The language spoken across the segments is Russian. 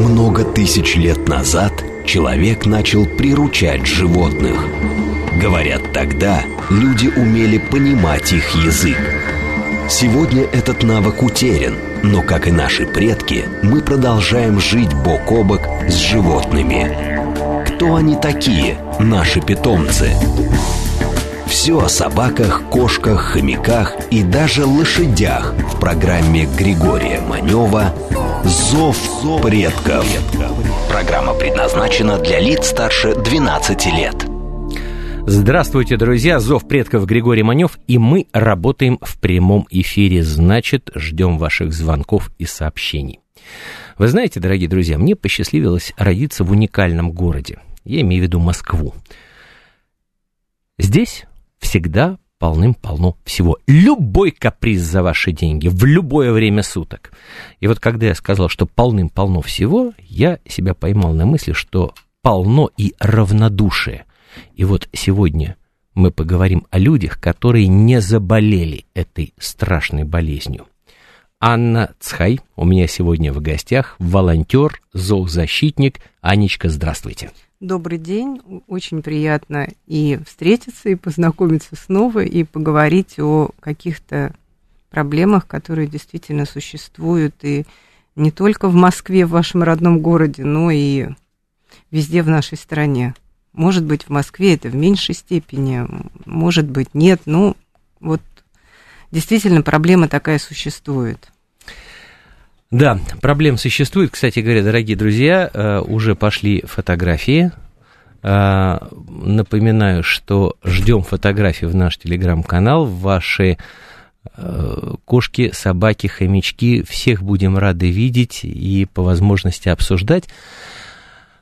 Много тысяч лет назад человек начал приручать животных. Говорят, тогда люди умели понимать их язык. Сегодня этот навык утерян, но, как и наши предки, мы продолжаем жить бок о бок с животными. Кто они такие, наши питомцы? Все о собаках, кошках, хомяках и даже лошадях в программе Григория Манева «Зов предков». Программа предназначена для лиц старше 12 лет. Здравствуйте, друзья! Зов предков Григорий Манев, и мы работаем в прямом эфире. Значит, ждем ваших звонков и сообщений. Вы знаете, дорогие друзья, мне посчастливилось родиться в уникальном городе. Я имею в виду Москву. Здесь всегда полным-полно всего. Любой каприз за ваши деньги, в любое время суток. И вот когда я сказал, что полным-полно всего, я себя поймал на мысли, что полно и равнодушие. И вот сегодня мы поговорим о людях, которые не заболели этой страшной болезнью. Анна Цхай у меня сегодня в гостях, волонтер, зоозащитник. Анечка, здравствуйте. Добрый день, очень приятно и встретиться, и познакомиться снова, и поговорить о каких-то проблемах, которые действительно существуют, и не только в Москве, в вашем родном городе, но и везде в нашей стране. Может быть, в Москве это в меньшей степени, может быть, нет, но вот действительно проблема такая существует. Да, проблем существует. Кстати говоря, дорогие друзья, э, уже пошли фотографии. Э, напоминаю, что ждем фотографии в наш телеграм-канал. Ваши э, кошки, собаки, хомячки, всех будем рады видеть и по возможности обсуждать.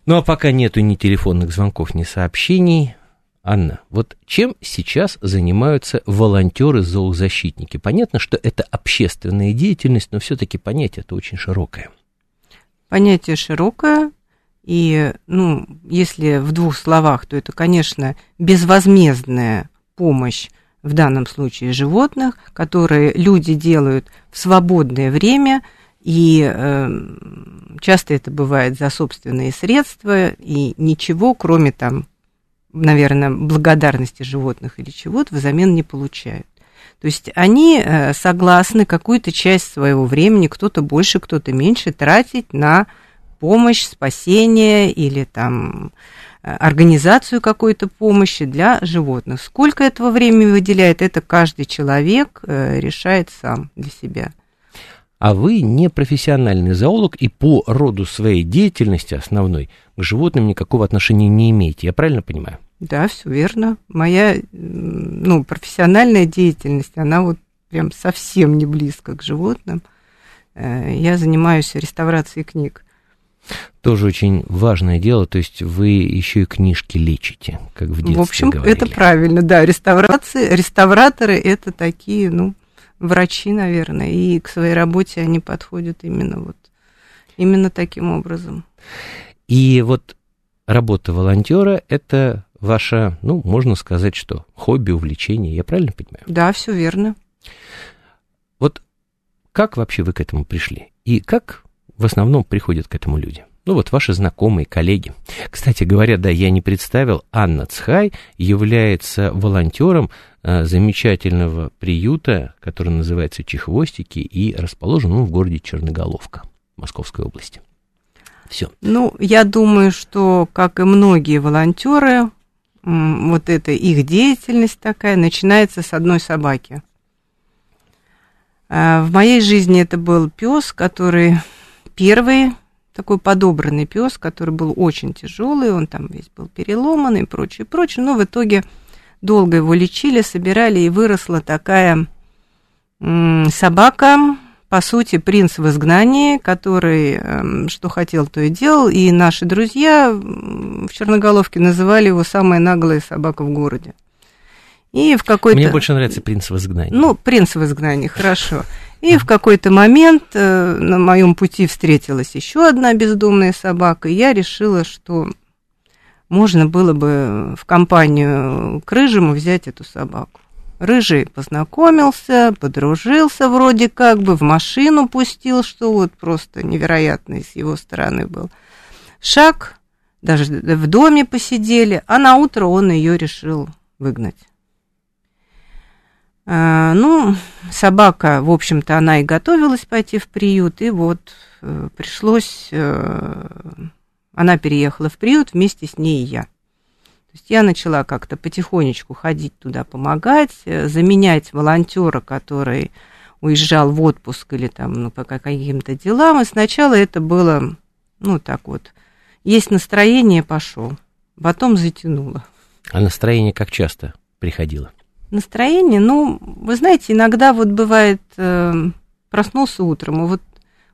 Ну а пока нету ни телефонных звонков, ни сообщений, Анна, вот чем сейчас занимаются волонтеры-зоозащитники? Понятно, что это общественная деятельность, но все-таки понятие это очень широкое. Понятие широкое, и, ну, если в двух словах, то это, конечно, безвозмездная помощь в данном случае животных, которые люди делают в свободное время, и э, часто это бывает за собственные средства, и ничего, кроме там наверное, благодарности животных или чего-то взамен не получают. То есть они э, согласны какую-то часть своего времени, кто-то больше, кто-то меньше, тратить на помощь, спасение или там э, организацию какой-то помощи для животных. Сколько этого времени выделяет, это каждый человек э, решает сам для себя. А вы не профессиональный зоолог и по роду своей деятельности основной к животным никакого отношения не имеете, я правильно понимаю? Да, все верно. Моя ну, профессиональная деятельность, она вот прям совсем не близко к животным. Э, я занимаюсь реставрацией книг. Тоже очень важное дело, то есть вы еще и книжки лечите, как в детстве В общем, говорили. это правильно, да. Реставрации, реставраторы это такие, ну, врачи, наверное, и к своей работе они подходят именно вот именно таким образом. И вот работа волонтера это ваше, ну, можно сказать, что хобби, увлечение, я правильно понимаю? Да, все верно. Вот как вообще вы к этому пришли? И как в основном приходят к этому люди? Ну вот ваши знакомые, коллеги. Кстати говоря, да, я не представил, Анна Цхай является волонтером э, замечательного приюта, который называется Чехвостики и расположен он в городе Черноголовка Московской области. Все. Ну, я думаю, что, как и многие волонтеры, вот эта их деятельность такая начинается с одной собаки. А, в моей жизни это был пес, который первый такой подобранный пес, который был очень тяжелый, он там весь был переломан и прочее, прочее, но в итоге долго его лечили, собирали, и выросла такая собака, по сути, принц в изгнании, который эм, что хотел, то и делал. И наши друзья в Черноголовке называли его «самая наглая собака в городе». И в какой-то... Мне больше нравится «принц в изгнании». Ну, «принц в изгнании», хорошо. И в какой-то момент э, на моем пути встретилась еще одна бездомная собака, и я решила, что можно было бы в компанию к рыжему взять эту собаку. Рыжий познакомился, подружился вроде как бы, в машину пустил, что вот просто невероятный с его стороны был. Шаг, даже в доме посидели, а на утро он ее решил выгнать. А, ну, собака, в общем-то, она и готовилась пойти в приют, и вот э, пришлось... Э, она переехала в приют, вместе с ней и я. То есть я начала как-то потихонечку ходить туда, помогать, э, заменять волонтера, который уезжал в отпуск или там ну, по каким-то делам. И сначала это было, ну, так вот, есть настроение, пошел. Потом затянуло. А настроение как часто приходило? Настроение, ну, вы знаете, иногда вот бывает, э, проснулся утром, и вот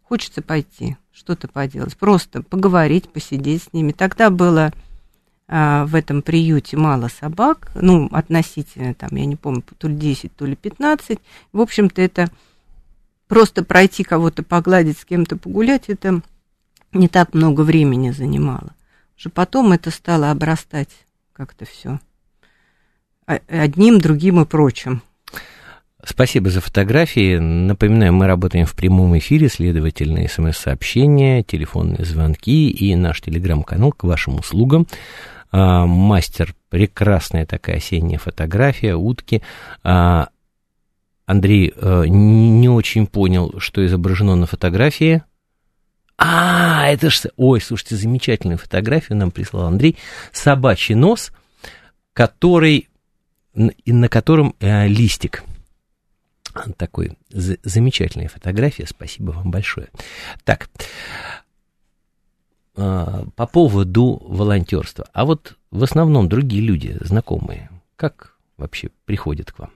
хочется пойти, что-то поделать, просто поговорить, посидеть с ними. Тогда было э, в этом приюте мало собак, ну, относительно, там, я не помню, то ли 10, то ли 15. В общем-то, это просто пройти кого-то погладить, с кем-то погулять, это не так много времени занимало. Уже потом это стало обрастать как-то все одним, другим и прочим. Спасибо за фотографии. Напоминаю, мы работаем в прямом эфире, следовательно, смс-сообщения, телефонные звонки и наш телеграм-канал к вашим услугам. А, мастер, прекрасная такая осенняя фотография, утки. А, Андрей а, не очень понял, что изображено на фотографии. А, это ж... Ой, слушайте, замечательную фотографию нам прислал Андрей. Собачий нос, который и на котором э, листик. Такой замечательная фотография, спасибо вам большое. Так, э, по поводу волонтерства. А вот в основном другие люди, знакомые, как вообще приходят к вам?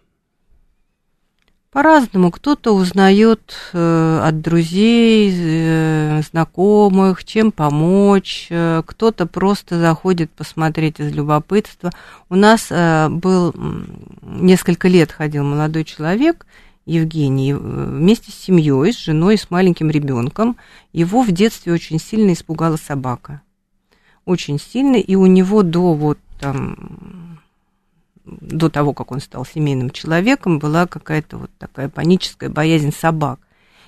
По-разному. Кто-то узнает э, от друзей, э, знакомых, чем помочь. Э, кто-то просто заходит посмотреть из любопытства. У нас э, был несколько лет ходил молодой человек, Евгений, э, вместе с семьей, с женой, с маленьким ребенком. Его в детстве очень сильно испугала собака. Очень сильно. И у него до вот там до того, как он стал семейным человеком, была какая-то вот такая паническая боязнь собак.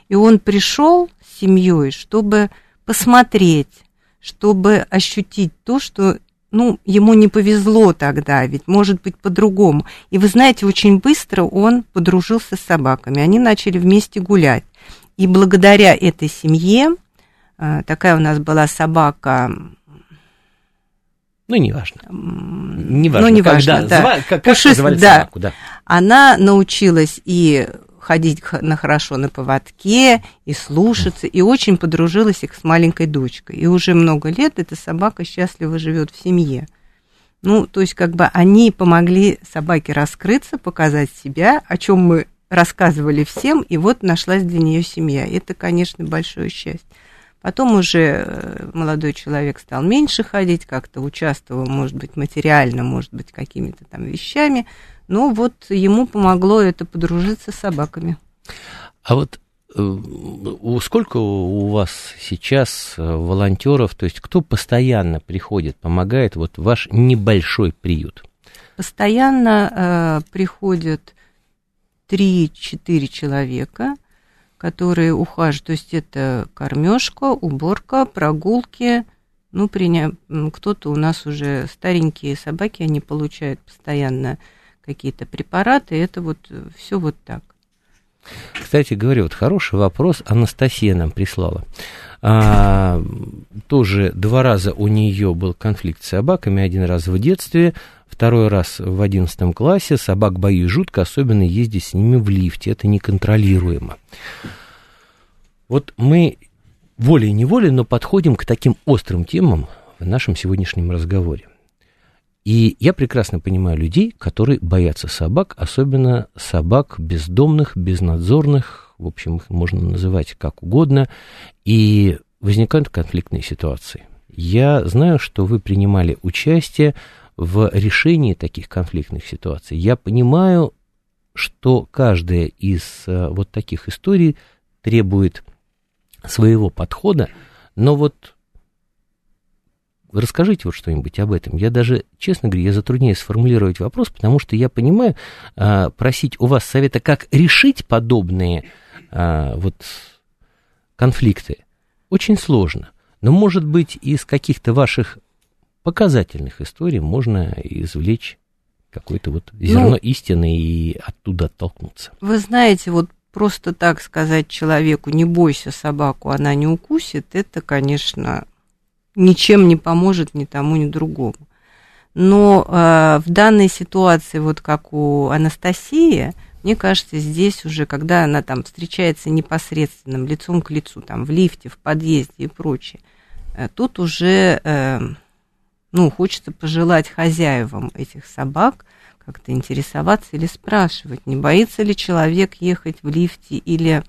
И он пришел с семьей, чтобы посмотреть, чтобы ощутить то, что ну, ему не повезло тогда, ведь может быть по-другому. И вы знаете, очень быстро он подружился с собаками, они начали вместе гулять. И благодаря этой семье, а, такая у нас была собака ну, неважно. Неважно, ну, неважно, когда, да. Зва, как, Пушист, как да. собаку, да. Она научилась и ходить на хорошо на поводке, и слушаться, и очень подружилась их с маленькой дочкой. И уже много лет эта собака счастливо живет в семье. Ну, то есть, как бы они помогли собаке раскрыться, показать себя, о чем мы рассказывали всем, и вот нашлась для нее семья. Это, конечно, большое счастье. Потом уже э, молодой человек стал меньше ходить, как-то участвовал, может быть, материально, может быть, какими-то там вещами. Но вот ему помогло это подружиться с собаками. А вот э, сколько у вас сейчас э, волонтеров, то есть кто постоянно приходит, помогает, вот ваш небольшой приют? Постоянно э, приходят 3-4 человека – которые ухаживают, то есть это кормежка, уборка, прогулки, ну, приня... кто-то у нас уже старенькие собаки, они получают постоянно какие-то препараты, это вот все вот так. Кстати говоря, вот хороший вопрос Анастасия нам прислала. А, тоже два раза у нее был конфликт с собаками, один раз в детстве, второй раз в одиннадцатом классе. Собак боюсь жутко, особенно ездить с ними в лифте, это неконтролируемо. Вот мы волей-неволей, но подходим к таким острым темам в нашем сегодняшнем разговоре. И я прекрасно понимаю людей, которые боятся собак, особенно собак бездомных, безнадзорных, в общем, их можно называть как угодно, и возникают конфликтные ситуации. Я знаю, что вы принимали участие в решении таких конфликтных ситуаций. Я понимаю, что каждая из э, вот таких историй требует своего подхода, но вот расскажите вот что-нибудь об этом. Я даже, честно говоря, я затрудняюсь сформулировать вопрос, потому что я понимаю, а, просить у вас совета, как решить подобные а, вот конфликты, очень сложно. Но, может быть, из каких-то ваших показательных историй можно извлечь какое-то вот зерно ну, истины и оттуда оттолкнуться. Вы знаете, вот просто так сказать человеку, не бойся собаку, она не укусит, это, конечно, ничем не поможет ни тому, ни другому. Но э, в данной ситуации, вот как у Анастасии, мне кажется, здесь уже, когда она там встречается непосредственным лицом к лицу, там в лифте, в подъезде и прочее, э, тут уже, э, ну, хочется пожелать хозяевам этих собак как-то интересоваться или спрашивать, не боится ли человек ехать в лифте или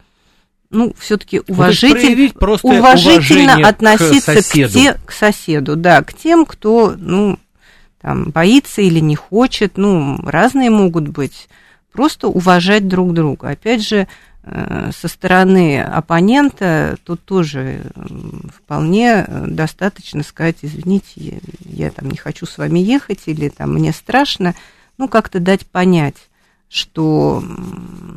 ну, все-таки ну, уважитель, ну, уважительно относиться к соседу. К, те, к соседу, да, к тем, кто, ну, там, боится или не хочет, ну, разные могут быть, просто уважать друг друга. Опять же, э, со стороны оппонента тут тоже вполне достаточно сказать, извините, я, я там не хочу с вами ехать или там мне страшно, ну, как-то дать понять что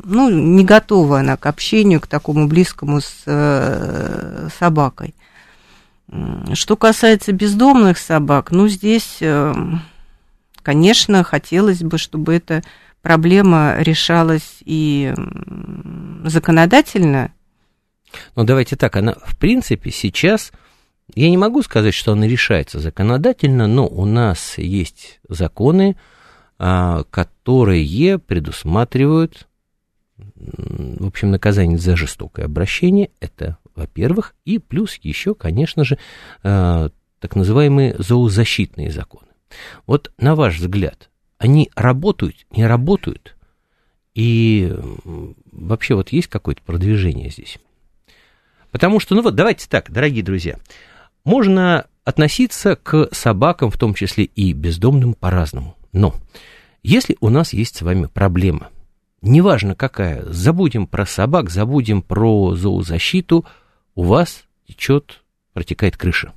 ну, не готова она к общению, к такому близкому с э, собакой. Что касается бездомных собак, ну, здесь, э, конечно, хотелось бы, чтобы эта проблема решалась и законодательно. Ну, давайте так, она, в принципе, сейчас, я не могу сказать, что она решается законодательно, но у нас есть законы, которые предусматривают, в общем, наказание за жестокое обращение, это, во-первых, и плюс еще, конечно же, а, так называемые зоозащитные законы. Вот на ваш взгляд, они работают, не работают? И вообще вот есть какое-то продвижение здесь? Потому что, ну вот, давайте так, дорогие друзья, можно относиться к собакам, в том числе и бездомным, по-разному. Но если у нас есть с вами проблема, неважно какая, забудем про собак, забудем про зоозащиту, у вас течет, протекает крыша.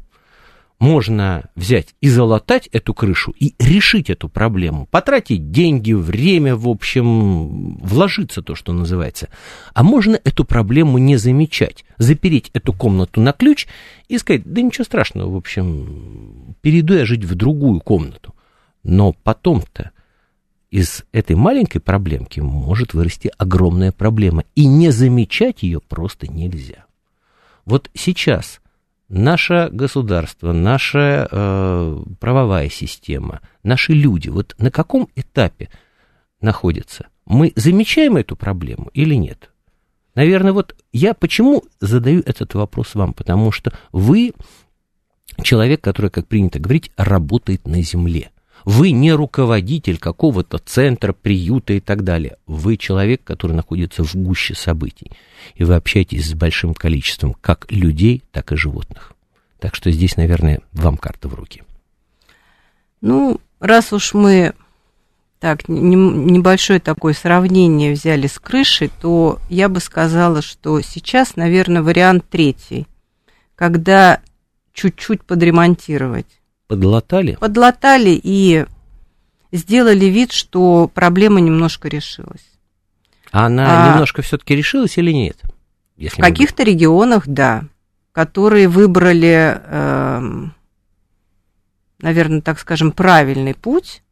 Можно взять и залатать эту крышу и решить эту проблему, потратить деньги, время, в общем, вложиться то, что называется. А можно эту проблему не замечать, запереть эту комнату на ключ и сказать, да ничего страшного, в общем, перейду я жить в другую комнату. Но потом-то из этой маленькой проблемки может вырасти огромная проблема, и не замечать ее просто нельзя. Вот сейчас наше государство, наша э, правовая система, наши люди, вот на каком этапе находятся? Мы замечаем эту проблему или нет? Наверное, вот я почему задаю этот вопрос вам? Потому что вы человек, который, как принято говорить, работает на земле. Вы не руководитель какого-то центра, приюта и так далее. Вы человек, который находится в гуще событий. И вы общаетесь с большим количеством как людей, так и животных. Так что здесь, наверное, вам карта в руки. Ну, раз уж мы так, небольшое такое сравнение взяли с крышей, то я бы сказала, что сейчас, наверное, вариант третий, когда чуть-чуть подремонтировать Подлатали? Подлатали и сделали вид, что проблема немножко решилась. А она а, немножко все-таки решилась или нет? в каких-то регионах, да, которые выбрали, э, эм, наверное, так скажем, правильный путь.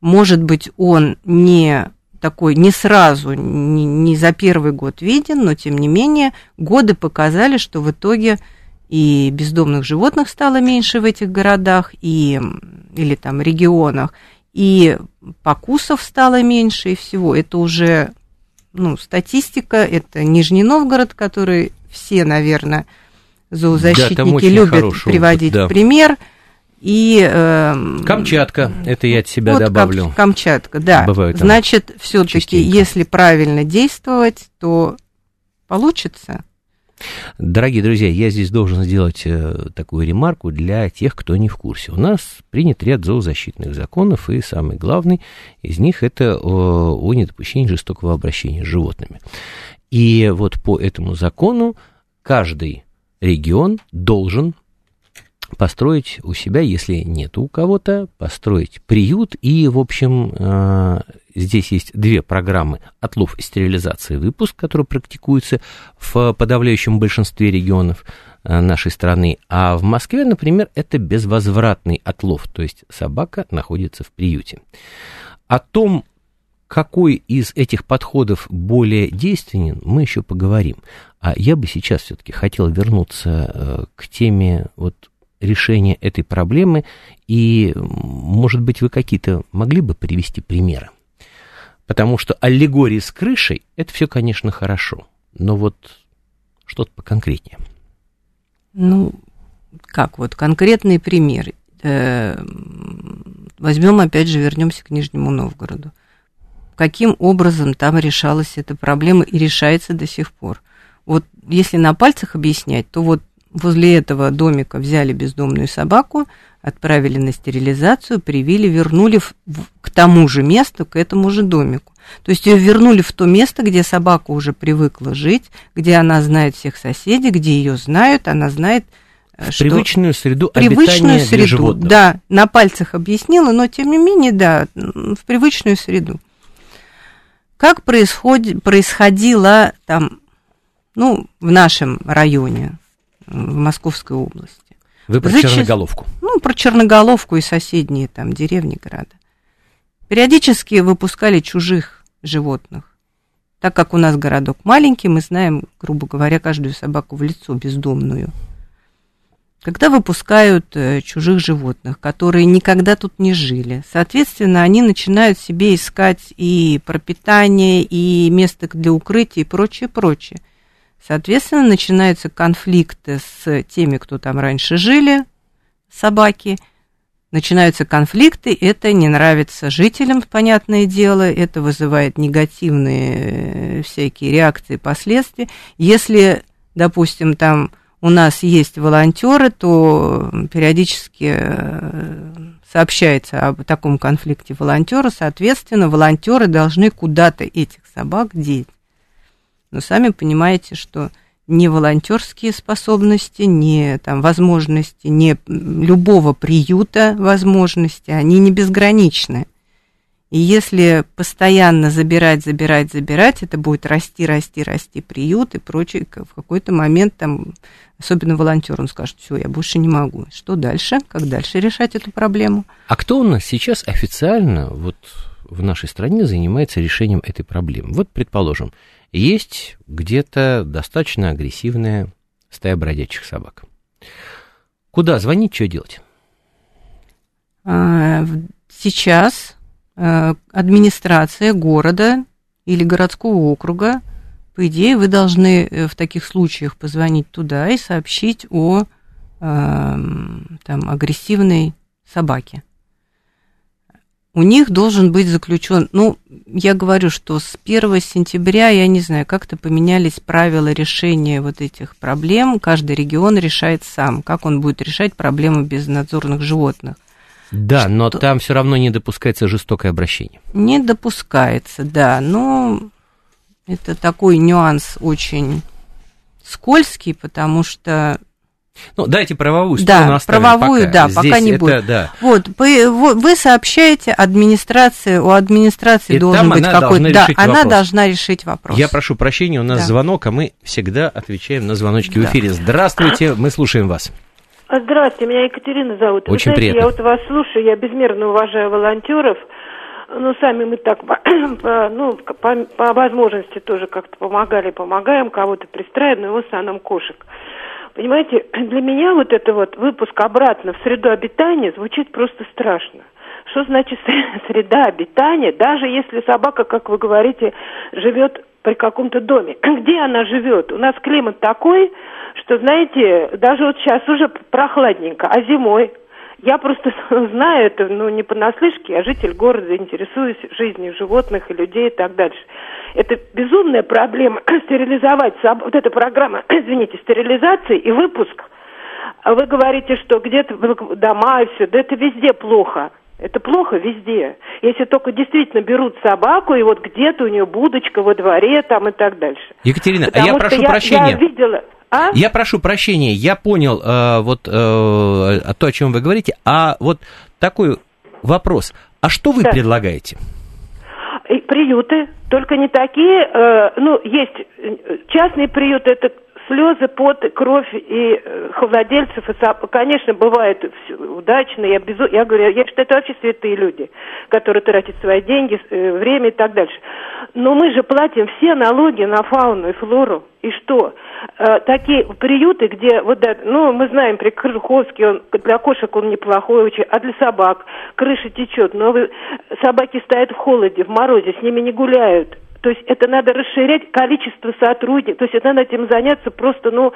Может быть, он не такой не сразу, не, не за первый год виден, но тем не менее годы показали, что в итоге и бездомных животных стало меньше в этих городах и, или там регионах, и покусов стало меньше, и всего. Это уже ну, статистика, это Нижний Новгород, который все, наверное, зоозащитники да, любят приводить опыт, да. пример. И, э, Камчатка, это я от себя вот добавлю. Камчатка, да. Бывает Значит, все-таки, если правильно действовать, то получится. Дорогие друзья, я здесь должен сделать э, такую ремарку для тех, кто не в курсе. У нас принят ряд зоозащитных законов, и самый главный из них это о, о недопущении жестокого обращения с животными. И вот по этому закону каждый регион должен построить у себя, если нет у кого-то, построить приют. И, в общем, э, здесь есть две программы «Отлов и стерилизация и выпуск», которые практикуются в подавляющем большинстве регионов э, нашей страны. А в Москве, например, это безвозвратный отлов, то есть собака находится в приюте. О том, какой из этих подходов более действенен, мы еще поговорим. А я бы сейчас все-таки хотел вернуться э, к теме вот решения этой проблемы, и, может быть, вы какие-то могли бы привести примеры? Потому что аллегории с крышей – это все, конечно, хорошо, но вот что-то поконкретнее. Ну, как вот конкретный пример. Э, возьмем, опять же, вернемся к Нижнему Новгороду каким образом там решалась эта проблема и решается до сих пор. Вот если на пальцах объяснять, то вот возле этого домика взяли бездомную собаку, отправили на стерилизацию, привили, вернули в, в, к тому же месту, к этому же домику. То есть ее вернули в то место, где собака уже привыкла жить, где она знает всех соседей, где ее знают, она знает э, что привычную среду привычную среду, животных. да, на пальцах объяснила, но тем не менее, да, в привычную среду. Как происходит, происходило там, ну, в нашем районе, в Московской области? Вы про Зачи... Черноголовку? Ну, про Черноголовку и соседние там деревни, города. Периодически выпускали чужих животных. Так как у нас городок маленький, мы знаем, грубо говоря, каждую собаку в лицо бездомную – когда выпускают э, чужих животных, которые никогда тут не жили, соответственно, они начинают себе искать и пропитание, и место для укрытия, и прочее, прочее. Соответственно, начинаются конфликты с теми, кто там раньше жили, собаки, начинаются конфликты, это не нравится жителям, понятное дело, это вызывает негативные э, всякие реакции, последствия. Если, допустим, там у нас есть волонтеры, то периодически э, сообщается об таком конфликте волонтера, соответственно, волонтеры должны куда-то этих собак деть. Но сами понимаете, что не волонтерские способности, не там возможности, не любого приюта возможности, они не безграничны. И если постоянно забирать, забирать, забирать, это будет расти, расти, расти приют и прочее. В какой-то момент там, особенно волонтер, он скажет, все, я больше не могу. Что дальше? Как дальше решать эту проблему? А кто у нас сейчас официально вот в нашей стране занимается решением этой проблемы? Вот, предположим, есть где-то достаточно агрессивная стая бродячих собак. Куда звонить, что делать? А, сейчас Э, администрация города или городского округа, по идее, вы должны э, в таких случаях позвонить туда и сообщить о там, агрессивной собаке. У них должен быть заключен, ну, я говорю, что с 1 сентября, я не знаю, как-то поменялись правила решения вот этих проблем. Каждый регион решает сам, как он будет решать проблему безнадзорных животных. Да, что... но там все равно не допускается жестокое обращение. Не допускается, да, но это такой нюанс очень скользкий, потому что ну, дайте правовую сторону да, оставим правовую, пока. да, Здесь пока не это, будет. Да. Вот, вы, вы сообщаете администрации, у администрации И должен быть какой-то... Да, она вопрос. должна решить вопрос. Я прошу прощения, у нас да. звонок, а мы всегда отвечаем на звоночки да. в эфире. Здравствуйте, мы слушаем вас. Здравствуйте, меня Екатерина зовут. Очень Вы знаете, приятно. Я вот вас слушаю, я безмерно уважаю волонтеров. Ну, сами мы так, ну, по, по возможности тоже как-то помогали, помогаем, кого-то пристраиваем, но в основном кошек. Понимаете, для меня вот это вот выпуск обратно в среду обитания звучит просто страшно. Что значит среда обитания, даже если собака, как вы говорите, живет при каком-то доме? Где она живет? У нас климат такой, что, знаете, даже вот сейчас уже прохладненько, а зимой я просто знаю это, ну, не понаслышке, я житель города, интересуюсь жизнью животных и людей и так дальше. Это безумная проблема стерилизовать, вот эта программа, извините, стерилизации и выпуск. А вы говорите, что где-то дома и все, да это везде плохо. Это плохо везде. Если только действительно берут собаку, и вот где-то у нее будочка во дворе там и так дальше. Екатерина, Потому а я прошу я, прощения. Я видела, А? Я прошу прощения, я понял э, вот э, то, о чем вы говорите, а вот такой вопрос. А что вы да. предлагаете? Приюты, только не такие, э, ну, есть э, частные приюты, это слезы, пот, кровь и э, владельцев, и сам, конечно, бывает все удачно, я, безу... я говорю, я считаю, это вообще святые люди, которые тратят свои деньги, э, время и так дальше. Но мы же платим все налоги на фауну и флору. И что? Э, такие приюты, где, вот, да, ну, мы знаем, при Крыжуховске, он, для кошек он неплохой очень, а для собак крыша течет, но вы, собаки стоят в холоде, в морозе, с ними не гуляют. То есть это надо расширять количество сотрудников, то есть это надо этим заняться просто, ну,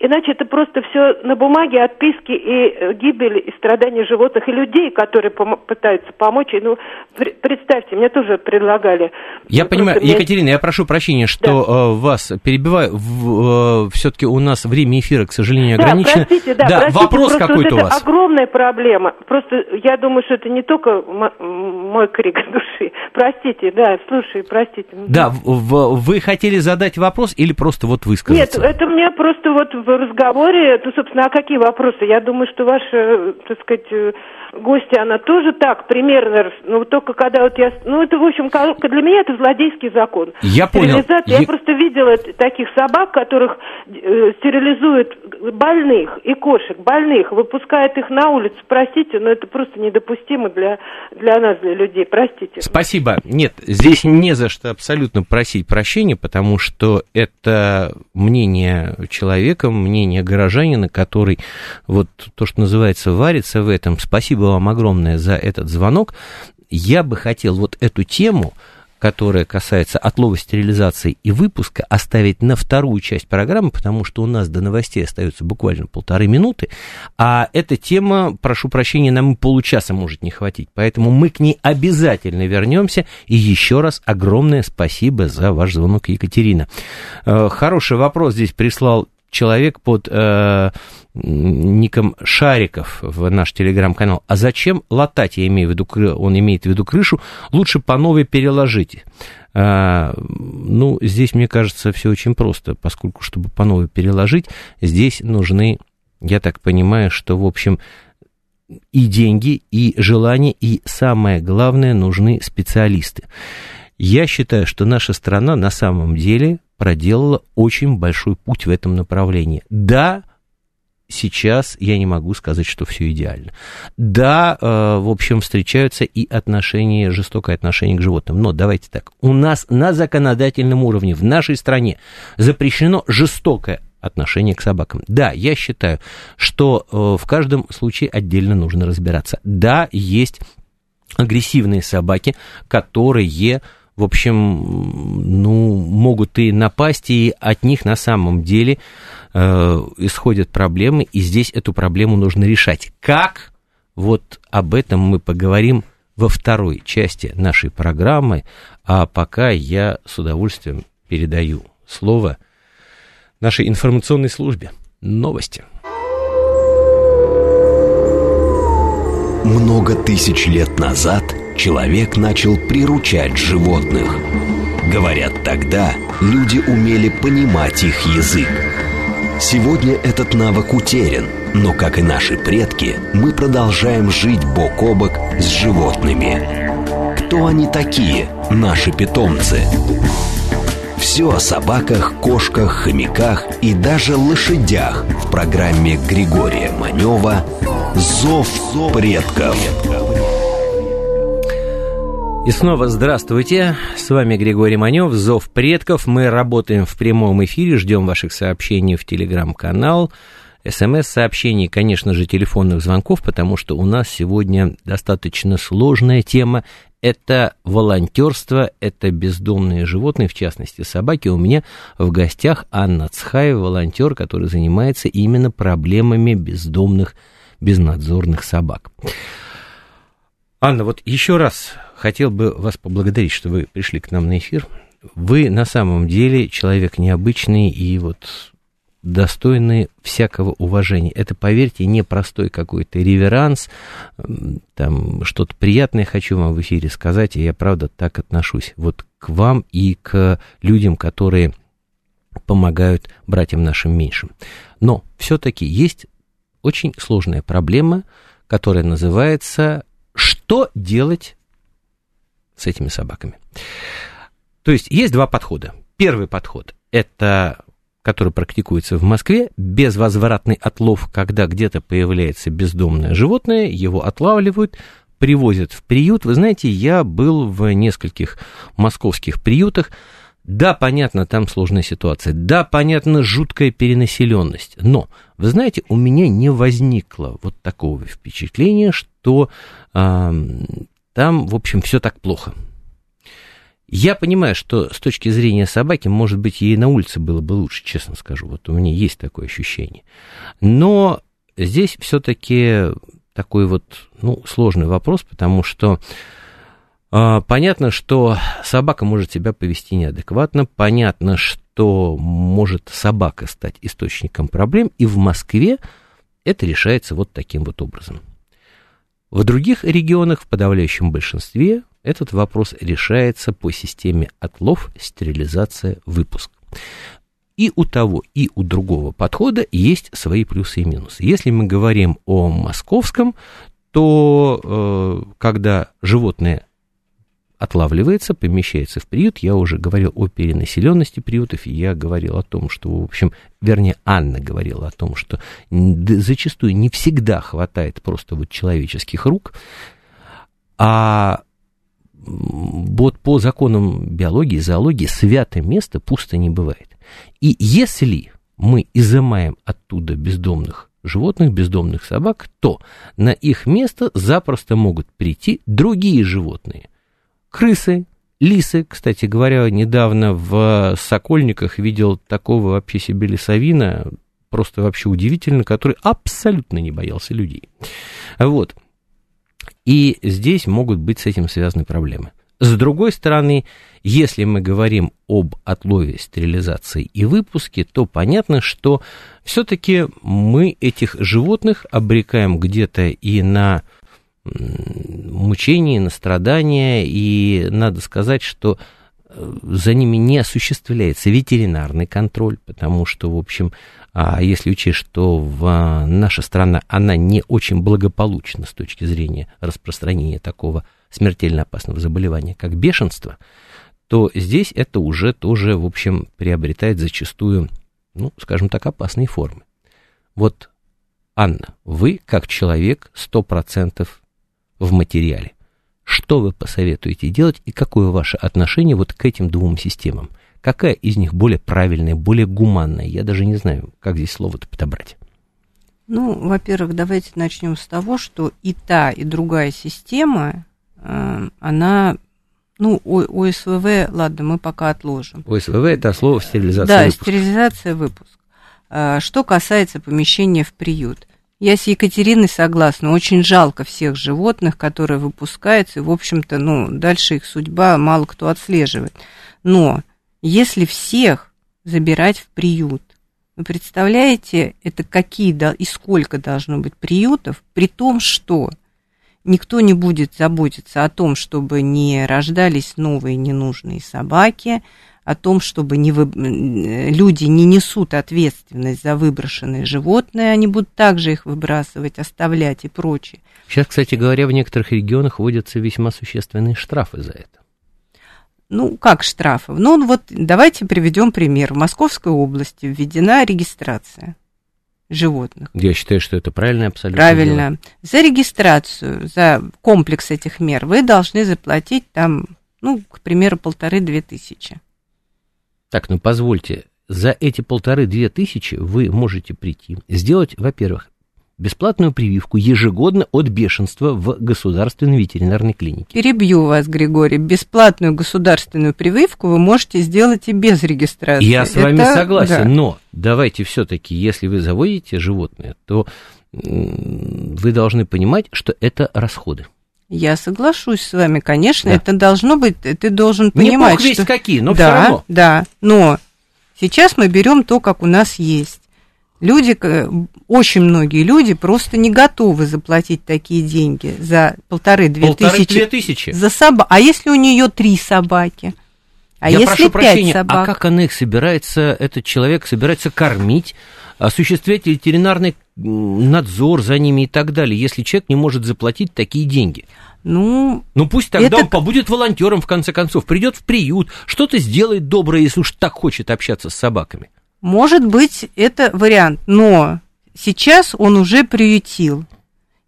иначе это просто все на бумаге, отписки и э, гибель и страдания животных и людей, которые пом- пытаются помочь. И, ну, представьте, мне тоже предлагали. Я понимаю, меня... Екатерина, я прошу прощения, что да. э, вас перебиваю. Э, все-таки у нас время эфира, к сожалению, ограничено. Да, простите, да, да простите, вопрос какой-то вот у вас. Это огромная проблема. Просто я думаю, что это не только мой крик души. Простите, да, слушай, простите. Да, вы хотели задать вопрос или просто вот высказаться? Нет, это мне просто вот разговоре, ну, собственно, а какие вопросы? Я думаю, что ваша, так сказать, гостья, она тоже так примерно, ну, только когда вот я, ну, это, в общем, для меня это злодейский закон. Я понял. Я, я просто видела таких собак, которых э, стерилизуют больных и кошек, больных, выпускают их на улицу, простите, но это просто недопустимо для, для нас, для людей, простите. Спасибо. Нет, здесь не за что абсолютно просить прощения, потому что это мнение человека, мнение горожанина, который вот то, что называется, варится в этом. Спасибо вам огромное за этот звонок. Я бы хотел вот эту тему которая касается отлова, стерилизации и выпуска, оставить на вторую часть программы, потому что у нас до новостей остается буквально полторы минуты, а эта тема, прошу прощения, нам и получаса может не хватить, поэтому мы к ней обязательно вернемся, и еще раз огромное спасибо за ваш звонок, Екатерина. Э, хороший вопрос здесь прислал человек под э, ником Шариков в наш телеграм-канал. А зачем латать, я имею в виду, он имеет в виду крышу, лучше по новой переложить. А, ну, здесь, мне кажется, все очень просто, поскольку, чтобы по новой переложить, здесь нужны, я так понимаю, что, в общем, и деньги, и желание, и самое главное, нужны специалисты. Я считаю, что наша страна на самом деле проделала очень большой путь в этом направлении. Да, сейчас я не могу сказать, что все идеально. Да, э, в общем, встречаются и отношения, жестокое отношение к животным. Но давайте так, у нас на законодательном уровне в нашей стране запрещено жестокое отношение к собакам. Да, я считаю, что э, в каждом случае отдельно нужно разбираться. Да, есть агрессивные собаки, которые в общем, ну, могут и напасть, и от них на самом деле э, исходят проблемы, и здесь эту проблему нужно решать. Как? Вот об этом мы поговорим во второй части нашей программы, а пока я с удовольствием передаю слово нашей информационной службе. Новости. Много тысяч лет назад – человек начал приручать животных. Говорят, тогда люди умели понимать их язык. Сегодня этот навык утерян, но, как и наши предки, мы продолжаем жить бок о бок с животными. Кто они такие, наши питомцы? Все о собаках, кошках, хомяках и даже лошадях в программе Григория Манева «Зов предков». И снова здравствуйте, с вами Григорий Манев, Зов предков. Мы работаем в прямом эфире, ждем ваших сообщений в телеграм-канал, смс-сообщений, конечно же, телефонных звонков, потому что у нас сегодня достаточно сложная тема. Это волонтерство, это бездомные животные, в частности собаки. У меня в гостях Анна Цхаева, волонтер, который занимается именно проблемами бездомных, безнадзорных собак. Анна, вот еще раз хотел бы вас поблагодарить, что вы пришли к нам на эфир. Вы на самом деле человек необычный и вот достойный всякого уважения. Это, поверьте, не простой какой-то реверанс, там что-то приятное хочу вам в эфире сказать, и я правда так отношусь вот к вам и к людям, которые помогают братьям нашим меньшим. Но все-таки есть очень сложная проблема, которая называется «Что делать с этими собаками?» То есть есть два подхода. Первый подход – это который практикуется в Москве, безвозвратный отлов, когда где-то появляется бездомное животное, его отлавливают, привозят в приют. Вы знаете, я был в нескольких московских приютах, да, понятно, там сложная ситуация. Да, понятно, жуткая перенаселенность. Но, вы знаете, у меня не возникло вот такого впечатления, что э, там, в общем, все так плохо. Я понимаю, что с точки зрения собаки, может быть, ей на улице было бы лучше, честно скажу. Вот у меня есть такое ощущение. Но здесь все-таки такой вот, ну, сложный вопрос, потому что понятно, что собака может себя повести неадекватно, понятно, что может собака стать источником проблем, и в Москве это решается вот таким вот образом. В других регионах, в подавляющем большинстве, этот вопрос решается по системе отлов, стерилизация, выпуск. И у того, и у другого подхода есть свои плюсы и минусы. Если мы говорим о московском, то э, когда животное отлавливается, помещается в приют. Я уже говорил о перенаселенности приютов, я говорил о том, что, в общем, вернее, Анна говорила о том, что зачастую не всегда хватает просто вот человеческих рук, а вот по законам биологии, зоологии святое место пусто не бывает. И если мы изымаем оттуда бездомных животных, бездомных собак, то на их место запросто могут прийти другие животные – крысы, лисы, кстати говоря, недавно в Сокольниках видел такого вообще себе лесовина, просто вообще удивительно, который абсолютно не боялся людей. Вот. И здесь могут быть с этим связаны проблемы. С другой стороны, если мы говорим об отлове, стерилизации и выпуске, то понятно, что все-таки мы этих животных обрекаем где-то и на мучения, на страдания, и надо сказать, что э, за ними не осуществляется ветеринарный контроль, потому что, в общем, а если учесть, что в, наша страна, она не очень благополучна с точки зрения распространения такого смертельно опасного заболевания, как бешенство, то здесь это уже тоже, в общем, приобретает зачастую, ну, скажем так, опасные формы. Вот, Анна, вы, как человек, сто процентов в материале. Что вы посоветуете делать и какое ваше отношение вот к этим двум системам? Какая из них более правильная, более гуманная? Я даже не знаю, как здесь слово-то подобрать. Ну, во-первых, давайте начнем с того, что и та, и другая система, э, она, ну, ОСВВ, ладно, мы пока отложим. ОСВВ – это слово стерилизация Да, выпуск. стерилизация, выпуск. Что касается помещения в приют. Я с Екатериной согласна. Очень жалко всех животных, которые выпускаются, и, в общем-то, ну, дальше их судьба мало кто отслеживает. Но если всех забирать в приют, вы представляете, это какие и сколько должно быть приютов, при том, что никто не будет заботиться о том, чтобы не рождались новые ненужные собаки, о том, чтобы не вы... люди не несут ответственность за выброшенные животные, они будут также их выбрасывать, оставлять и прочее. Сейчас, кстати говоря, в некоторых регионах вводятся весьма существенные штрафы за это. Ну, как штрафы? Ну, вот давайте приведем пример. В Московской области введена регистрация животных. Я считаю, что это правильно абсолютно. Правильно. Дело. За регистрацию, за комплекс этих мер вы должны заплатить там, ну, к примеру, полторы-две тысячи. Так, ну позвольте, за эти полторы-две тысячи вы можете прийти, сделать, во-первых, бесплатную прививку ежегодно от бешенства в государственной ветеринарной клинике. Перебью вас, Григорий. Бесплатную государственную прививку вы можете сделать и без регистрации. Я с вами Это... согласен, да. но давайте все-таки, если вы заводите животное, то вы должны понимать, что это расходы. Я соглашусь с вами, конечно, да. это должно быть, ты должен понимать, Не бог что... какие, но да, все равно. Да, но сейчас мы берем то, как у нас есть. Люди, очень многие люди просто не готовы заплатить такие деньги за полторы-две тысячи. тысячи. За собак. А если у нее три собаки? А Я если прошу пять прощения, собак? а как она их собирается, этот человек собирается кормить, осуществлять ветеринарный надзор за ними и так далее, если человек не может заплатить такие деньги? Ну, Ну пусть тогда Это- он побудет волонтером, в конце концов, придет в приют, что-то сделает доброе, если уж так хочет общаться с собаками. может быть, это вариант, но сейчас он уже приютил.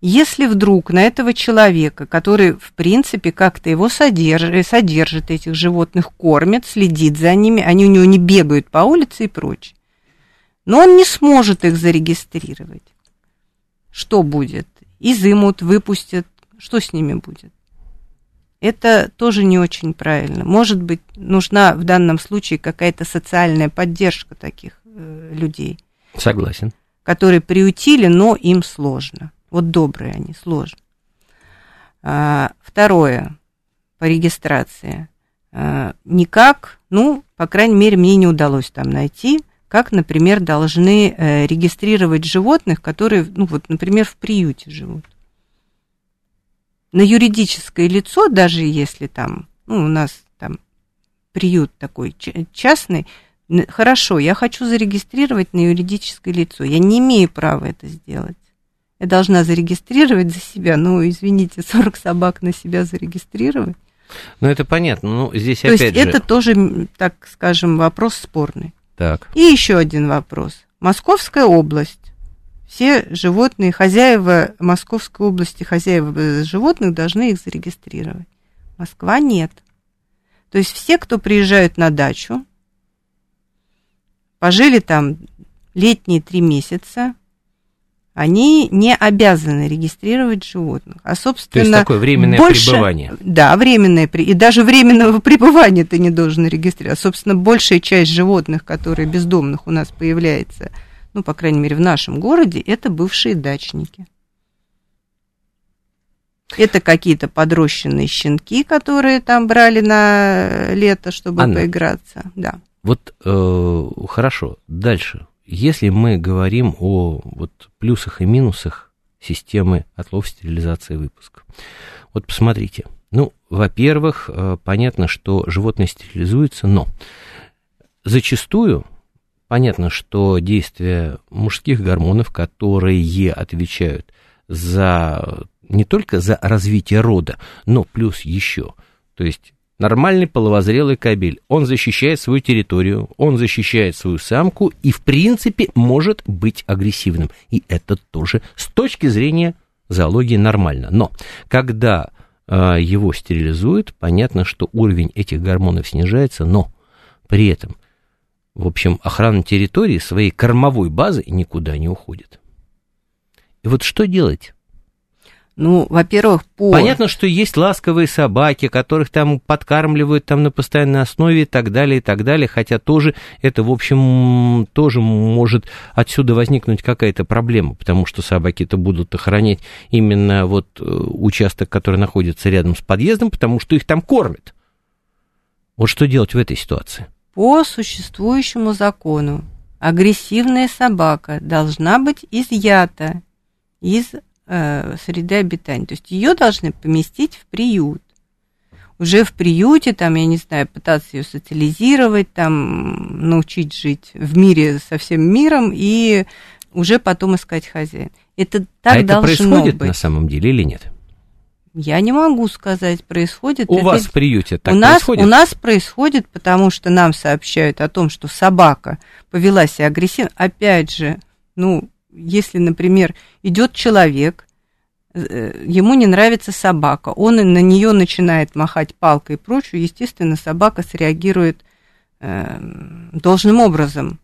Если вдруг на этого человека, который, в принципе, как-то его содержит, содержит этих животных, кормит, следит за ними, они у него не бегают по улице и прочее, но он не сможет их зарегистрировать. Что будет? Изымут, выпустят, что с ними будет? Это тоже не очень правильно. Может быть, нужна в данном случае какая-то социальная поддержка таких э, людей, Согласен. которые приютили, но им сложно. Вот добрые они, сложно. А, второе, по регистрации. А, никак, ну, по крайней мере, мне не удалось там найти, как, например, должны э, регистрировать животных, которые, ну, вот, например, в приюте живут. На юридическое лицо, даже если там, ну, у нас там приют такой частный, хорошо, я хочу зарегистрировать на юридическое лицо, я не имею права это сделать. Я должна зарегистрировать за себя, ну, извините, 40 собак на себя зарегистрировать. Ну, это понятно. Ну, здесь То опять есть же... это тоже, так скажем, вопрос спорный. Так. И еще один вопрос. Московская область. Все животные, хозяева Московской области, хозяева животных должны их зарегистрировать. Москва нет. То есть все, кто приезжают на дачу, пожили там летние три месяца, они не обязаны регистрировать животных. А, собственно, То есть такое временное больше- пребывание. Да, временное, и даже временного пребывания ты не должен регистрировать. А, собственно, большая часть животных, которые бездомных у нас появляется, ну, по крайней мере, в нашем городе, это бывшие дачники. Это какие-то подрощенные щенки, которые там брали на лето, чтобы Анна. поиграться. Да. Вот э, хорошо, дальше. Если мы говорим о вот, плюсах и минусах системы отлов, стерилизации и выпуска. Вот посмотрите. Ну, во-первых, э, понятно, что животное стерилизуется, но зачастую понятно, что действие мужских гормонов, которые отвечают за не только за развитие рода, но плюс еще. То есть нормальный половозрелый кабель, он защищает свою территорию, он защищает свою самку и, в принципе, может быть агрессивным. И это тоже с точки зрения зоологии нормально. Но когда э, его стерилизуют, понятно, что уровень этих гормонов снижается, но при этом, в общем, охрана территории своей кормовой базы никуда не уходит. И вот что делать? Ну, во-первых, по... Понятно, что есть ласковые собаки, которых там подкармливают там на постоянной основе и так далее, и так далее, хотя тоже это, в общем, тоже может отсюда возникнуть какая-то проблема, потому что собаки-то будут охранять именно вот э, участок, который находится рядом с подъездом, потому что их там кормят. Вот что делать в этой ситуации? По существующему закону агрессивная собака должна быть изъята из среды обитания. То есть ее должны поместить в приют. Уже в приюте, там, я не знаю, пытаться ее социализировать, там, научить жить в мире со всем миром и уже потом искать хозяина. Это так а это должно происходит быть. на самом деле или нет? Я не могу сказать, происходит. У это вас в приюте так у нас, происходит? у нас происходит, потому что нам сообщают о том, что собака повела себя агрессивно. Опять же, ну, если, например, идет человек, э, ему не нравится собака, он на нее начинает махать палкой и прочее, естественно, собака среагирует э, должным образом.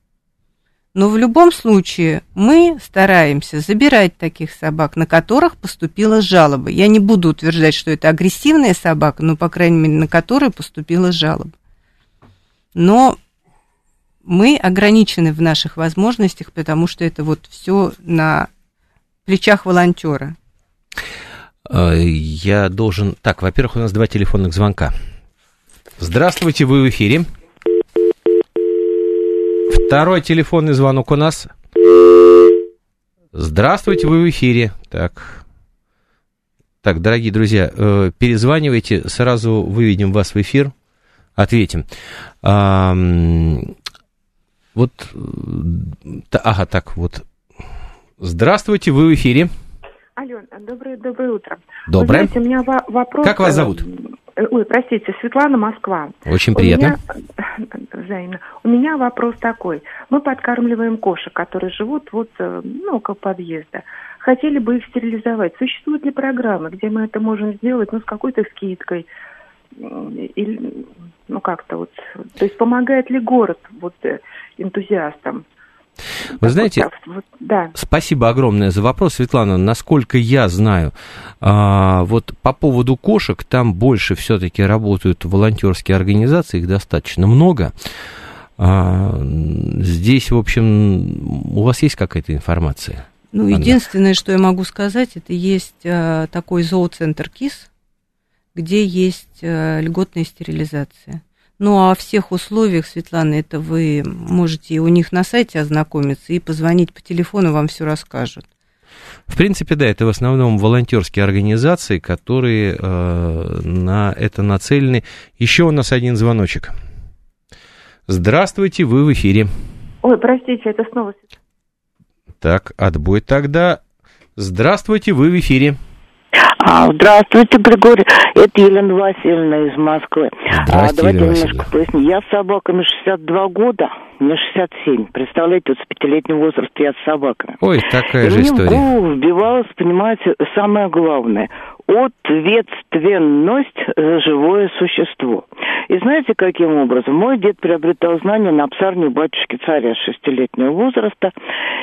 Но в любом случае мы стараемся забирать таких собак, на которых поступила жалоба. Я не буду утверждать, что это агрессивная собака, но, по крайней мере, на которой поступила жалоба. Но мы ограничены в наших возможностях, потому что это вот все на плечах волонтера. Э, Я должен... Так, во-первых, у нас два телефонных звонка. Здравствуйте, вы в эфире. Второй телефонный звонок у нас. Здравствуйте, вы в эфире. Так. Так, дорогие друзья, э, перезванивайте, сразу выведем вас в эфир. ответим. Вот, ага, так вот. Здравствуйте, вы в эфире. Ален, доброе, доброе утро. Доброе. Вы знаете, у меня вопрос... Как вас зовут? Э, ой, простите, Светлана, Москва. Очень приятно. У меня, взаимно. У меня вопрос такой. Мы подкармливаем кошек, которые живут вот, э, ну, около подъезда. Хотели бы их стерилизовать. Существуют ли программы, где мы это можем сделать, ну, с какой-то скидкой? Или, ну, как-то вот... То есть помогает ли город вот э, энтузиастам? Вы знаете, вот, да. спасибо огромное за вопрос, Светлана. Насколько я знаю, а, вот по поводу кошек, там больше все-таки работают волонтерские организации, их достаточно много. А, здесь, в общем, у вас есть какая-то информация? Ну, Анна? единственное, что я могу сказать, это есть а, такой зооцентр КИС, где есть льготная стерилизация. Ну, а о всех условиях, Светлана, это вы можете у них на сайте ознакомиться и позвонить по телефону, вам все расскажут. В принципе, да, это в основном волонтерские организации, которые э, на это нацелены. Еще у нас один звоночек. Здравствуйте, вы в эфире. Ой, простите, это снова... Так, отбой тогда. Здравствуйте, вы в эфире. А, здравствуйте, Григорий. Это Елена Васильевна из Москвы. Здравствуйте, а, давайте Елена немножко поясню. Я с собаками 62 года, мне 67. Представляете, вот с пятилетнего возраста я с собаками. Ой, такая И же мне история. в голову вбивалось, понимаете, самое главное. Ответственность за живое существо. И знаете, каким образом? Мой дед приобретал знания на псарне батюшки царя шестилетнего возраста.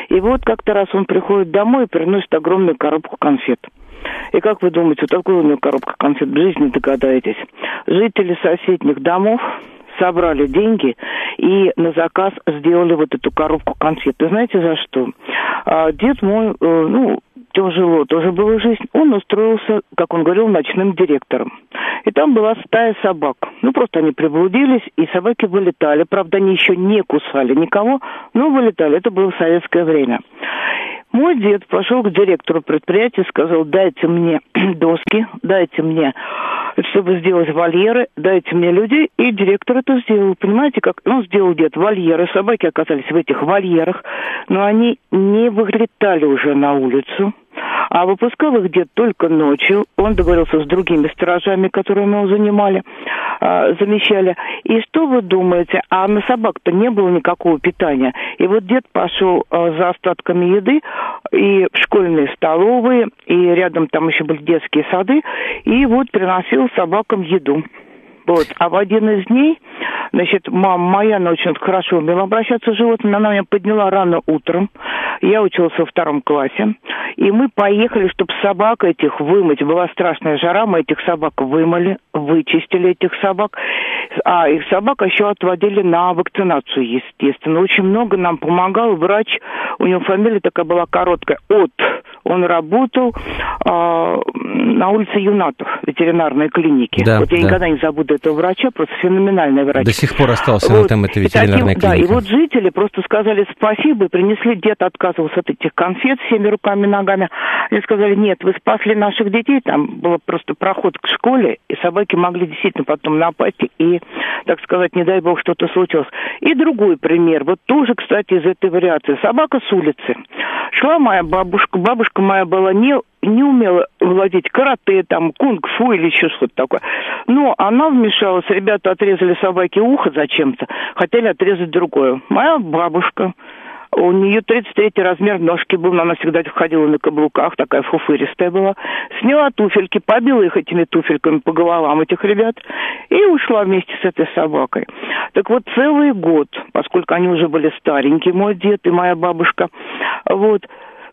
И вот как-то раз он приходит домой и приносит огромную коробку конфет. И как вы думаете, вот такую у него коробка конфет в жизни догадаетесь? Жители соседних домов собрали деньги и на заказ сделали вот эту коробку конфет. Вы знаете за что? А, дед мой, э, ну, тяжело тоже была жизнь, он устроился, как он говорил, ночным директором. И там была стая собак. Ну, просто они приблудились, и собаки вылетали. Правда, они еще не кусали никого, но вылетали. Это было в советское время. Мой дед пошел к директору предприятия сказал, дайте мне доски, дайте мне, чтобы сделать вольеры, дайте мне людей. И директор это сделал. Понимаете, как? Ну, сделал дед вольеры. Собаки оказались в этих вольерах, но они не вылетали уже на улицу а выпускал их где-то только ночью. Он договорился с другими сторожами, которые его занимали, а, замещали. И что вы думаете? А на собак-то не было никакого питания. И вот дед пошел а, за остатками еды и в школьные столовые, и рядом там еще были детские сады, и вот приносил собакам еду. Вот. А в один из дней, значит, мама моя, она очень хорошо умела обращаться с животными, она меня подняла рано утром, я учился во втором классе, и мы поехали, чтобы собак этих вымыть. Была страшная жара, мы этих собак вымыли, вычистили этих собак, а их собак еще отводили на вакцинацию, естественно. Очень много нам помогал врач, у него фамилия такая была короткая, От. Он работал э, на улице Юнатов, ветеринарной клинике. Да, вот я да. никогда не забуду этого врача, просто феноменальный врач. До сих пор остался Вот. на эта И ветеринарная таким- клиника. Да, и вот жители просто сказали спасибо и принесли, дед отказывался от этих конфет всеми руками и ногами. Они сказали, нет, вы спасли наших детей, там был просто проход к школе, и собаки могли действительно потом напасть, и, так сказать, не дай бог, что-то случилось. И другой пример, вот тоже, кстати, из этой вариации. Собака с улицы. Шла моя бабушка, бабушка моя была не не умела владеть карате, там, кунг-фу или еще что-то такое. Но она вмешалась, ребята отрезали собаке ухо зачем-то, хотели отрезать другое. Моя бабушка, у нее 33 размер ножки был, она всегда ходила на каблуках, такая фуфыристая была. Сняла туфельки, побила их этими туфельками по головам этих ребят и ушла вместе с этой собакой. Так вот, целый год, поскольку они уже были старенькие, мой дед и моя бабушка, вот,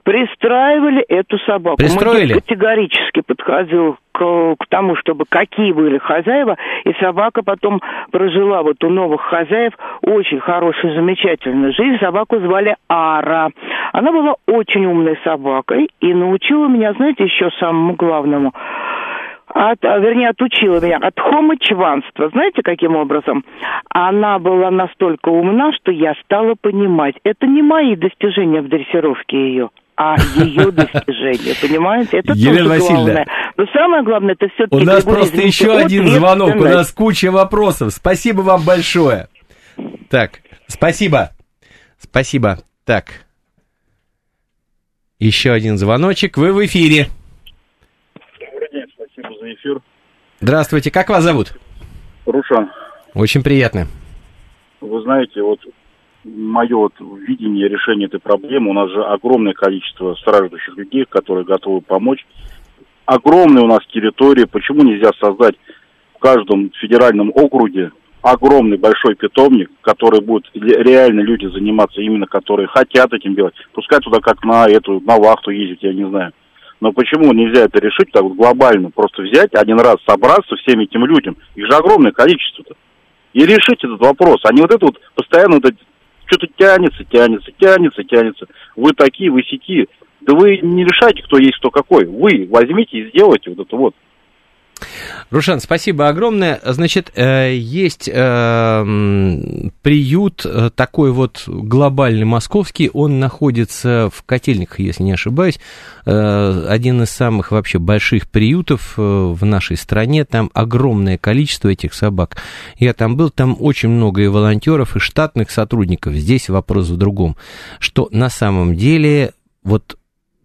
пристраивали эту собаку. Пристроили? Дед категорически подходил к, к тому, чтобы какие были хозяева, и собака потом прожила вот у новых хозяев очень хорошую, замечательную жизнь. Собаку звали Ара. Она была очень умной собакой и научила меня, знаете, еще самому главному – от, а, вернее, отучила меня от хомочванства. Знаете, каким образом? Она была настолько умна, что я стала понимать. Это не мои достижения в дрессировке ее, а ее достижение, понимаете? Это Елена тоже Васильевна, главное. Но самое главное, это все-таки... У нас просто еще один звонок, у нас куча вопросов. Спасибо вам большое. Так, спасибо. Спасибо. Так. Еще один звоночек. Вы в эфире. Добрый день, спасибо за эфир. Здравствуйте. Как вас зовут? Рушан, Очень приятно. вы знаете, вот мое вот видение решения этой проблемы, у нас же огромное количество страждущих людей, которые готовы помочь. Огромная у нас территория, почему нельзя создать в каждом федеральном округе огромный большой питомник, который будут ле- реально люди заниматься, именно которые хотят этим делать. Пускай туда как на эту, на вахту ездить, я не знаю. Но почему нельзя это решить так вот глобально? Просто взять один раз, собраться всем этим людям. Их же огромное количество-то. И решить этот вопрос. Не вот это вот постоянно вот это что-то тянется, тянется, тянется, тянется. Вы такие, вы сякие. Да вы не решайте, кто есть, кто какой. Вы возьмите и сделайте вот это вот. Рушан, спасибо огромное. Значит, э, есть э, приют э, такой вот глобальный московский, он находится в Котельниках, если не ошибаюсь, один из самых вообще больших приютов в нашей стране, там огромное количество этих собак. Я там был, там очень много и волонтеров, и штатных сотрудников. Здесь вопрос в другом, что на самом деле вот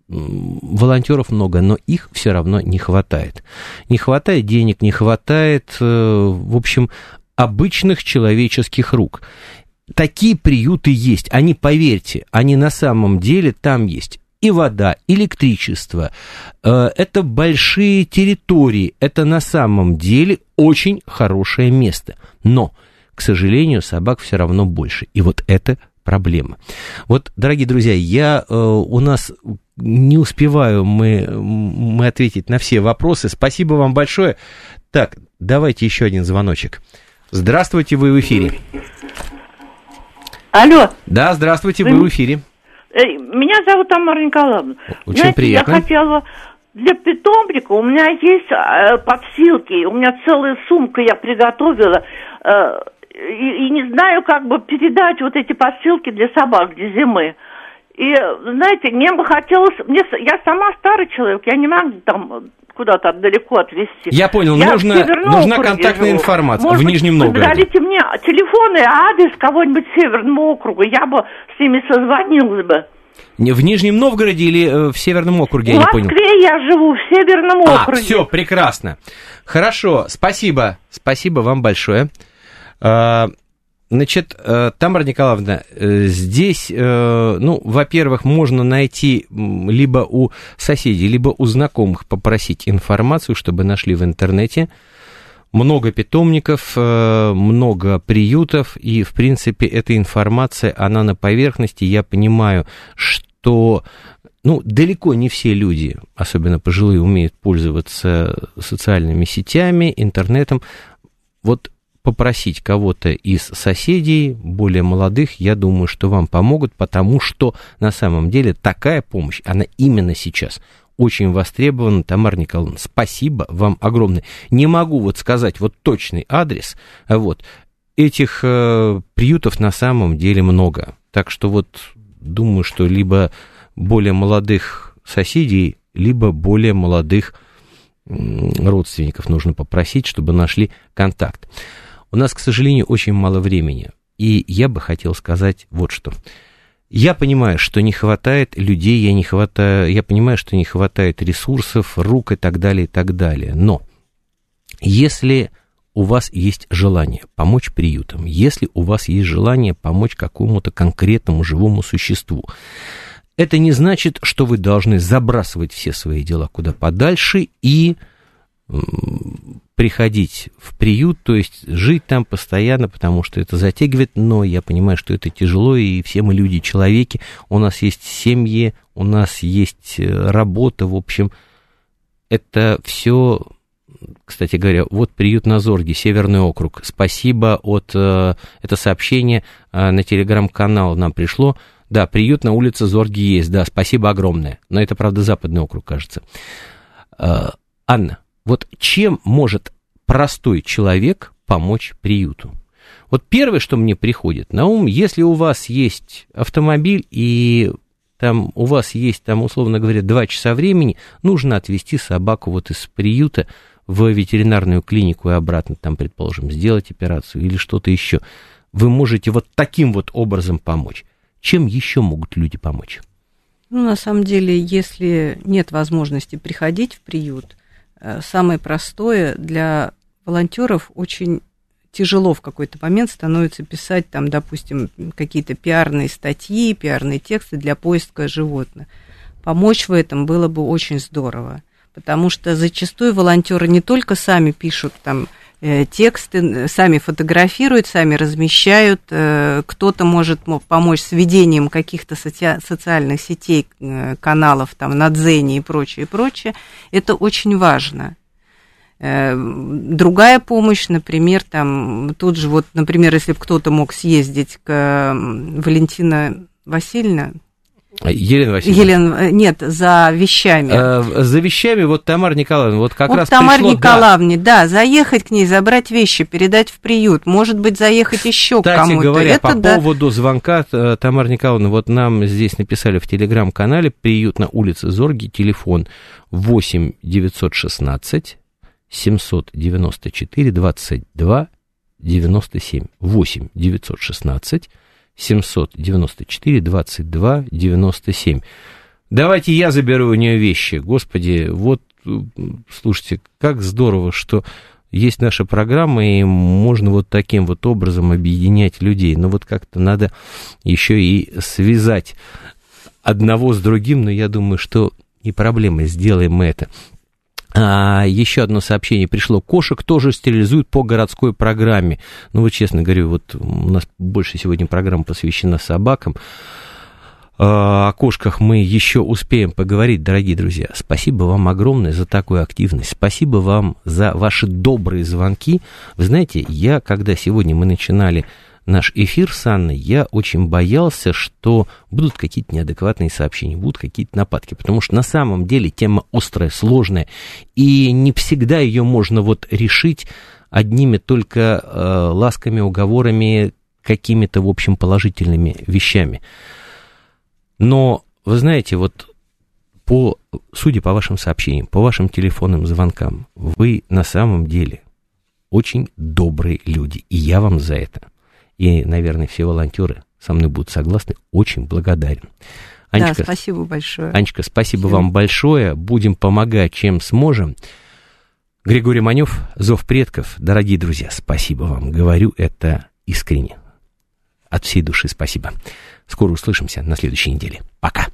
волонтеров много, но их все равно не хватает. Не хватает денег, не хватает, э, в общем, обычных человеческих рук. Такие приюты есть, они, поверьте, они на самом деле там есть. И вода, электричество, э, это большие территории, это на самом деле очень хорошее место. Но, к сожалению, собак все равно больше. И вот это проблема. Вот, дорогие друзья, я э, у нас не успеваю мы, мы ответить на все вопросы. Спасибо вам большое. Так, давайте еще один звоночек. Здравствуйте, вы в эфире. Алло, Да, здравствуйте, вы в эфире. э, меня зовут Тамара Николаевна. Очень Знаете, приятно. Я хотела для питомника, у меня есть э, подстилки, у меня целая сумка я приготовила, э, и, и не знаю, как бы передать вот эти подстилки для собак для зимы. И, знаете, мне бы хотелось, мне, я сама старый человек, я не могу там куда-то далеко отвезти. Я понял, Я нужно- в нужна контактная живу. информация Может в Нижнем Новгороде. Дадите мне телефон и адрес кого-нибудь Северного округа, я бы с ними созвонилась бы. Не В Нижнем Новгороде или э, в Северном округе, я в не понял. Москве я живу, в Северном А, округе. все, прекрасно. Хорошо, спасибо. Спасибо вам большое. Значит, э, Тамара Николаевна, э, здесь, э, ну, во-первых, можно найти либо у соседей, либо у знакомых попросить информацию, чтобы нашли в интернете. Много питомников, много приютов, и, в принципе, эта информация, она на поверхности. Я понимаю, что ну, далеко не все люди, особенно пожилые, умеют пользоваться социальными сетями, интернетом. Вот попросить кого-то из соседей, более молодых, я думаю, что вам помогут, потому что на самом деле такая помощь, она именно сейчас очень востребована, Тамара Николаевна. Спасибо вам огромное. Не могу вот сказать вот точный адрес, вот. Этих э, приютов на самом деле много. Так что вот думаю, что либо более молодых соседей, либо более молодых родственников нужно попросить, чтобы нашли контакт. У нас, к сожалению, очень мало времени. И я бы хотел сказать вот что. Я понимаю, что не хватает людей, я, не хватаю, я понимаю, что не хватает ресурсов, рук и так далее, и так далее. Но если у вас есть желание помочь приютам, если у вас есть желание помочь какому-то конкретному живому существу, это не значит, что вы должны забрасывать все свои дела куда подальше и приходить в приют, то есть жить там постоянно, потому что это затягивает, но я понимаю, что это тяжело, и все мы люди, человеки, у нас есть семьи, у нас есть э, работа, в общем, это все, кстати говоря, вот приют на Зорге, Северный округ, спасибо от, э, это сообщение э, на телеграм-канал нам пришло, да, приют на улице Зорги есть, да, спасибо огромное, но это, правда, Западный округ, кажется. Анна, вот чем может простой человек помочь приюту? Вот первое, что мне приходит на ум, если у вас есть автомобиль и там у вас есть, там, условно говоря, два часа времени, нужно отвезти собаку вот из приюта в ветеринарную клинику и обратно, там, предположим, сделать операцию или что-то еще. Вы можете вот таким вот образом помочь. Чем еще могут люди помочь? Ну, на самом деле, если нет возможности приходить в приют, самое простое для волонтеров очень тяжело в какой-то момент становится писать там, допустим, какие-то пиарные статьи, пиарные тексты для поиска животных. Помочь в этом было бы очень здорово, потому что зачастую волонтеры не только сами пишут там э, тексты, сами фотографируют, сами размещают, э, кто-то может помочь с ведением каких-то соци- социальных сетей, э, каналов, там, на Дзене и прочее, прочее. Это очень важно. Э, другая помощь, например, там, тут же вот, например, если бы кто-то мог съездить к Валентина Васильевна, Елена Васильевна. Елена, э, нет, за вещами. Э, за вещами, вот Тамара Николаевна, вот как вот раз Тамаре пришло, Николаевне, да. да, заехать к ней, забрать вещи, передать в приют, может быть, заехать еще Кстати кому-то. говоря, Это, по да. поводу звонка, э, Тамара Николаевна, вот нам здесь написали в телеграм-канале, приют на улице Зорги, телефон 8 916 794 22 97 8 916 794 22 97. Давайте я заберу у нее вещи. Господи, вот, слушайте, как здорово, что есть наша программа, и можно вот таким вот образом объединять людей. Но вот как-то надо еще и связать одного с другим, но я думаю, что и проблемы, сделаем мы это. А, еще одно сообщение пришло. Кошек тоже стерилизуют по городской программе. Ну, вот честно говорю, вот у нас больше сегодня программа посвящена собакам. А, о кошках мы еще успеем поговорить, дорогие друзья. Спасибо вам огромное за такую активность. Спасибо вам за ваши добрые звонки. Вы знаете, я, когда сегодня мы начинали наш эфир с Анной, я очень боялся, что будут какие-то неадекватные сообщения, будут какие-то нападки, потому что на самом деле тема острая, сложная, и не всегда ее можно вот решить одними только э, ласками, уговорами, какими-то, в общем, положительными вещами. Но, вы знаете, вот по, судя по вашим сообщениям, по вашим телефонным звонкам, вы на самом деле очень добрые люди, и я вам за это – и, наверное, все волонтеры со мной будут согласны, очень благодарен. Анечка, да, спасибо большое. Анечка, спасибо, спасибо вам большое. Будем помогать, чем сможем. Григорий Манев, Зов предков. Дорогие друзья, спасибо вам. Говорю это искренне. От всей души спасибо. Скоро услышимся на следующей неделе. Пока.